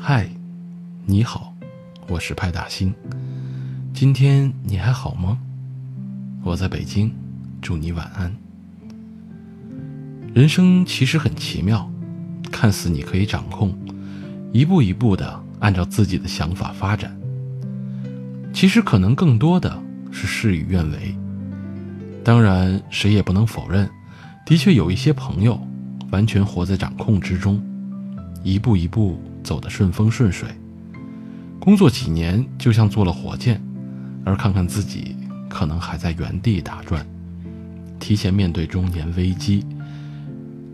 嗨，你好，我是派大星。今天你还好吗？我在北京，祝你晚安。人生其实很奇妙，看似你可以掌控，一步一步的按照自己的想法发展。其实可能更多的是事与愿违。当然，谁也不能否认，的确有一些朋友完全活在掌控之中，一步一步走得顺风顺水。工作几年就像坐了火箭，而看看自己，可能还在原地打转，提前面对中年危机。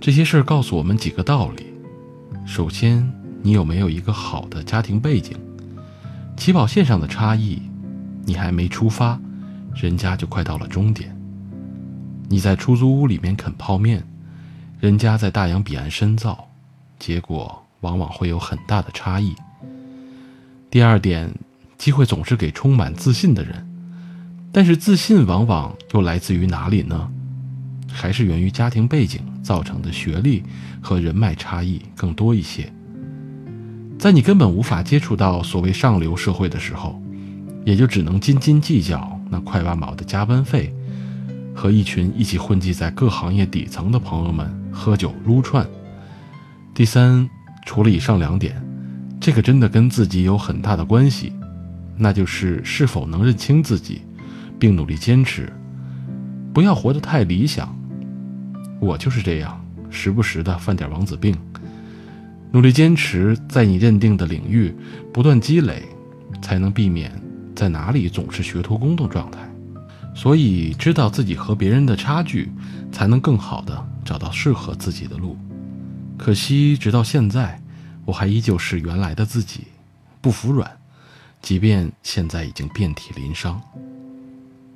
这些事儿告诉我们几个道理：首先，你有没有一个好的家庭背景？起跑线上的差异，你还没出发，人家就快到了终点。你在出租屋里面啃泡面，人家在大洋彼岸深造，结果往往会有很大的差异。第二点，机会总是给充满自信的人，但是自信往往又来自于哪里呢？还是源于家庭背景造成的学历和人脉差异更多一些。在你根本无法接触到所谓上流社会的时候，也就只能斤斤计较那块八毛的加班费，和一群一起混迹在各行业底层的朋友们喝酒撸串。第三，除了以上两点，这个真的跟自己有很大的关系，那就是是否能认清自己，并努力坚持，不要活得太理想。我就是这样，时不时的犯点王子病，努力坚持在你认定的领域不断积累，才能避免在哪里总是学徒工的状态。所以，知道自己和别人的差距，才能更好的找到适合自己的路。可惜，直到现在，我还依旧是原来的自己，不服软，即便现在已经遍体鳞伤。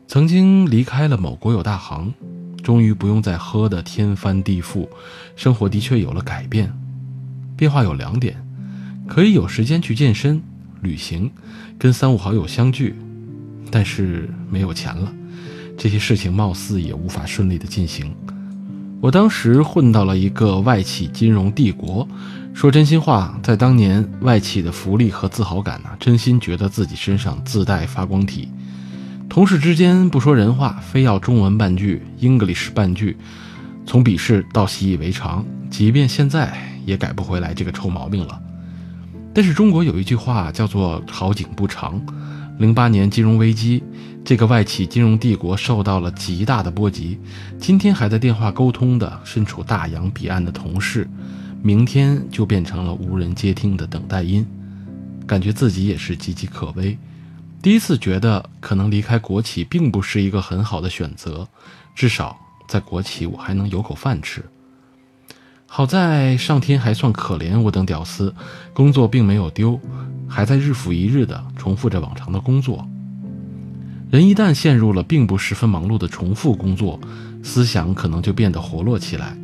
曾经离开了某国有大行。终于不用再喝得天翻地覆，生活的确有了改变。变化有两点：可以有时间去健身、旅行，跟三五好友相聚，但是没有钱了，这些事情貌似也无法顺利的进行。我当时混到了一个外企金融帝国，说真心话，在当年外企的福利和自豪感呢，真心觉得自己身上自带发光体。同事之间不说人话，非要中文半句，English 半句，从鄙视到习以为常，即便现在也改不回来这个臭毛病了。但是中国有一句话叫做“好景不长”，零八年金融危机，这个外企金融帝国受到了极大的波及。今天还在电话沟通的身处大洋彼岸的同事，明天就变成了无人接听的等待音，感觉自己也是岌岌可危。第一次觉得可能离开国企并不是一个很好的选择，至少在国企我还能有口饭吃。好在上天还算可怜我等屌丝，工作并没有丢，还在日复一日的重复着往常的工作。人一旦陷入了并不十分忙碌的重复工作，思想可能就变得活络起来，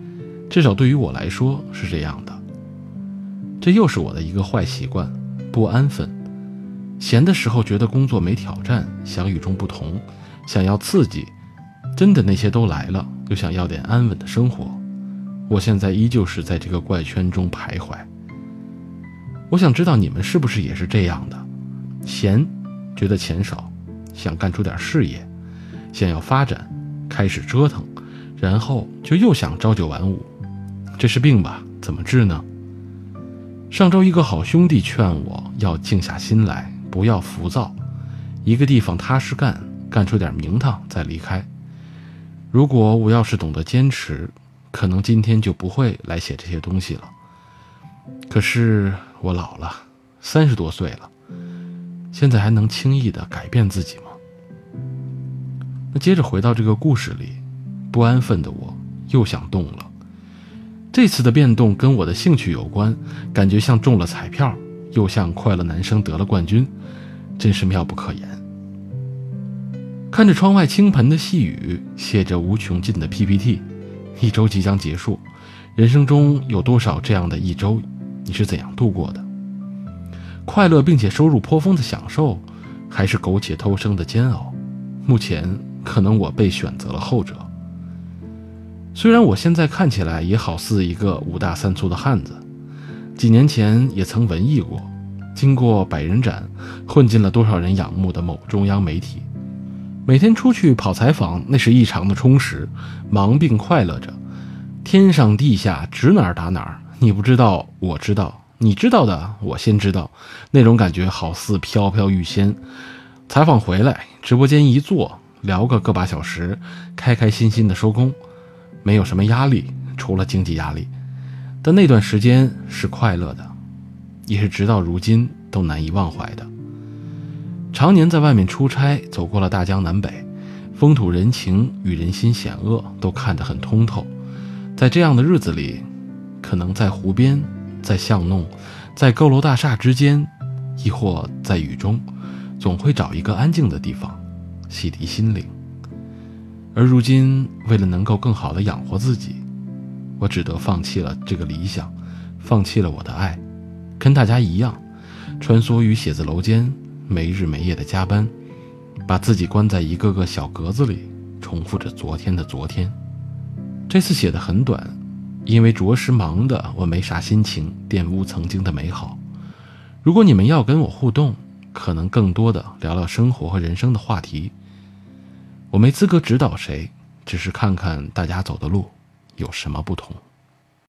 至少对于我来说是这样的。这又是我的一个坏习惯，不安分。闲的时候觉得工作没挑战，想与众不同，想要刺激，真的那些都来了，又想要点安稳的生活。我现在依旧是在这个怪圈中徘徊。我想知道你们是不是也是这样的？闲，觉得钱少，想干出点事业，想要发展，开始折腾，然后就又想朝九晚五，这是病吧？怎么治呢？上周一个好兄弟劝我要静下心来。不要浮躁，一个地方踏实干，干出点名堂再离开。如果我要是懂得坚持，可能今天就不会来写这些东西了。可是我老了，三十多岁了，现在还能轻易的改变自己吗？那接着回到这个故事里，不安分的我又想动了。这次的变动跟我的兴趣有关，感觉像中了彩票。又像快乐男生得了冠军，真是妙不可言。看着窗外倾盆的细雨，写着无穷尽的 PPT，一周即将结束，人生中有多少这样的一周？你是怎样度过的？快乐并且收入颇丰的享受，还是苟且偷生的煎熬？目前可能我被选择了后者。虽然我现在看起来也好似一个五大三粗的汉子，几年前也曾文艺过，经过百人斩，混进了多少人仰慕的某中央媒体，每天出去跑采访，那是异常的充实，忙并快乐着，天上地下指哪儿打哪儿，你不知道我知道，你知道的我先知道，那种感觉好似飘飘欲仙。采访回来，直播间一坐，聊个个把小时，开开心心的收工，没有什么压力，除了经济压力。但那段时间是快乐的，也是直到如今都难以忘怀的。常年在外面出差，走过了大江南北，风土人情与人心险恶都看得很通透。在这样的日子里，可能在湖边，在巷弄，在高楼大厦之间，亦或在雨中。总会找一个安静的地方，洗涤心灵。而如今，为了能够更好的养活自己，我只得放弃了这个理想，放弃了我的爱，跟大家一样，穿梭于写字楼间，没日没夜的加班，把自己关在一个个小格子里，重复着昨天的昨天。这次写的很短，因为着实忙的我没啥心情玷污曾经的美好。如果你们要跟我互动，可能更多的聊聊生活和人生的话题。我没资格指导谁，只是看看大家走的路有什么不同。